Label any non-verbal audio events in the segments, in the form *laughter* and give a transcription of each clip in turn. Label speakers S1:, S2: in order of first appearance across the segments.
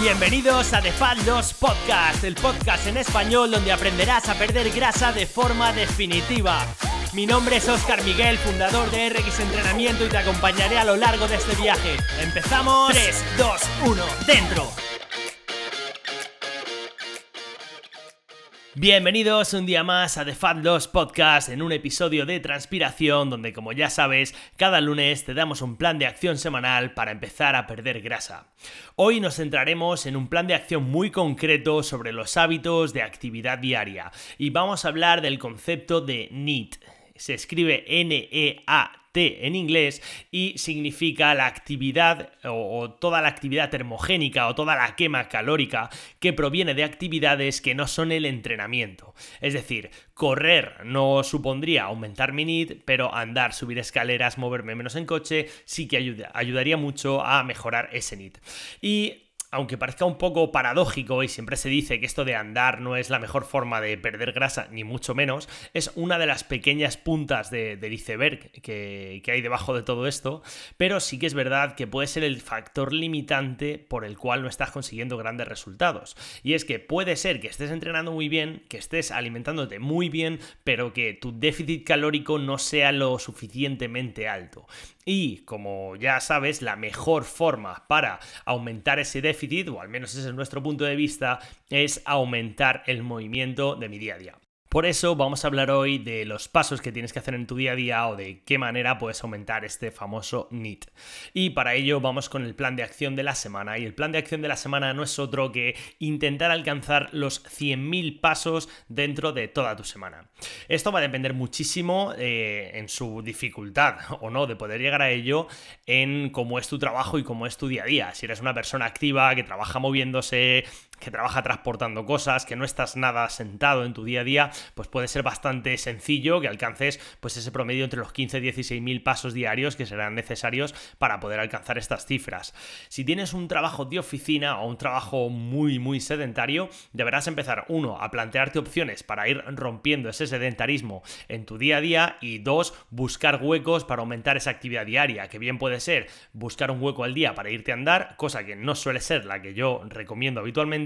S1: Bienvenidos a The Fat 2 Podcast, el podcast en español donde aprenderás a perder grasa de forma definitiva. Mi nombre es Oscar Miguel, fundador de RX Entrenamiento y te acompañaré a lo largo de este viaje. ¡Empezamos! 3, 2, 1, dentro. Bienvenidos un día más a The Fat Loss Podcast en un episodio de transpiración donde como ya sabes cada lunes te damos un plan de acción semanal para empezar a perder grasa. Hoy nos centraremos en un plan de acción muy concreto sobre los hábitos de actividad diaria y vamos a hablar del concepto de NEAT. Se escribe N-E-A en inglés y significa la actividad o, toda la actividad termogénica o toda la quema calórica que proviene de actividades que no son el entrenamiento. Es decir, correr no supondría aumentar mi NIT, pero andar, subir escaleras, moverme menos en coche sí que ayudaría mucho a mejorar ese NIT. Y aunque parezca un poco paradójico y siempre se dice que esto de andar no es la mejor forma de perder grasa, ni mucho menos, es una de las pequeñas puntas de, del iceberg que, que, hay debajo de todo esto, pero sí que es verdad que puede ser el factor limitante por el cual no estás consiguiendo grandes resultados. Y es que puede ser que estés entrenando muy bien, que estés alimentándote muy bien, pero que tu déficit calórico no sea lo suficientemente alto. Y como ya sabes, la mejor forma para aumentar ese déficit, o al menos ese es nuestro punto de vista, es aumentar el movimiento de mi día a día. Por eso vamos a hablar hoy de los pasos que tienes que hacer en tu día a día o de qué manera puedes aumentar este famoso NIT. Y para ello vamos con el plan de acción de la semana. Y el plan de acción de la semana no es otro que intentar alcanzar los 100.000 pasos dentro de toda tu semana. Esto va a depender muchísimo eh, en su dificultad *laughs* o no de poder llegar a ello en cómo es tu trabajo y cómo es tu día a día. Si eres una persona activa que trabaja moviéndose, que trabaja transportando cosas, que no estás nada sentado en tu día a día, pues puede ser bastante sencillo que alcances pues ese promedio entre los 15 y 16 mil pasos diarios que serán necesarios para poder alcanzar estas cifras. Si tienes un trabajo de oficina o un trabajo muy muy sedentario, deberás empezar uno a plantearte opciones para ir rompiendo ese sedentarismo en tu día a día y dos, buscar huecos para aumentar esa actividad diaria, que bien puede ser buscar un hueco al día para irte a andar, cosa que no suele ser la que yo recomiendo habitualmente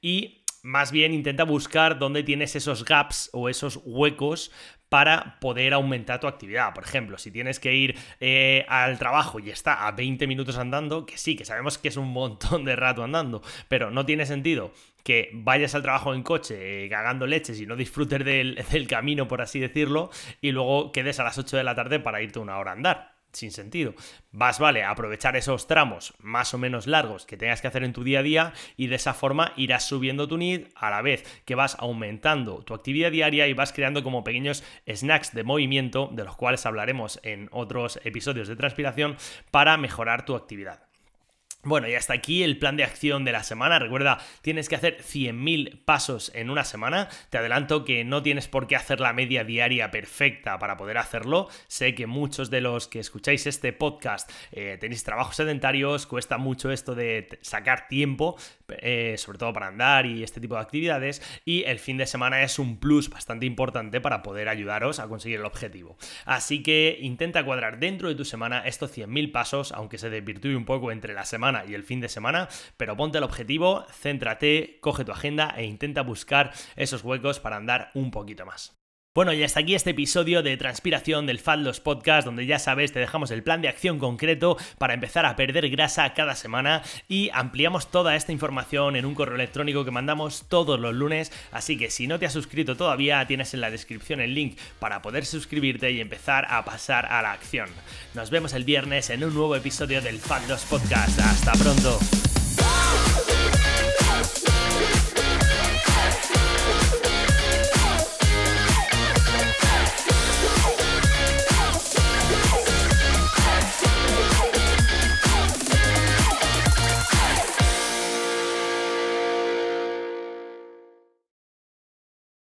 S1: y más bien intenta buscar dónde tienes esos gaps o esos huecos para poder aumentar tu actividad. Por ejemplo, si tienes que ir eh, al trabajo y está a 20 minutos andando, que sí, que sabemos que es un montón de rato andando, pero no tiene sentido que vayas al trabajo en coche eh, cagando leches y no disfrutes del, *laughs* del camino, por así decirlo, y luego quedes a las 8 de la tarde para irte una hora a andar sin sentido. Vas, vale, aprovechar esos tramos más o menos largos que tengas que hacer en tu día a día y de esa forma irás subiendo tu NID a la vez que vas aumentando tu actividad diaria y vas creando como pequeños snacks de movimiento, de los cuales hablaremos en otros episodios de transpiración, para mejorar tu actividad. Bueno, y hasta aquí el plan de acción de la semana. Recuerda, tienes que hacer 100.000 pasos en una semana. Te adelanto que no tienes por qué hacer la media diaria perfecta para poder hacerlo. Sé que muchos de los que escucháis este podcast eh, tenéis trabajos sedentarios, cuesta mucho esto de sacar tiempo, eh, sobre todo para andar y este tipo de actividades. Y el fin de semana es un plus bastante importante para poder ayudaros a conseguir el objetivo. Así que intenta cuadrar dentro de tu semana estos 100.000 pasos, aunque se desvirtúe un poco entre la y el fin de semana, pero ponte el objetivo, céntrate, coge tu agenda e intenta buscar esos huecos para andar un poquito más. Bueno, y hasta aquí este episodio de Transpiración del Fat Loss Podcast, donde ya sabes, te dejamos el plan de acción concreto para empezar a perder grasa cada semana y ampliamos toda esta información en un correo electrónico que mandamos todos los lunes. Así que si no te has suscrito todavía, tienes en la descripción el link para poder suscribirte y empezar a pasar a la acción. Nos vemos el viernes en un nuevo episodio del Fat Loss Podcast. Hasta pronto.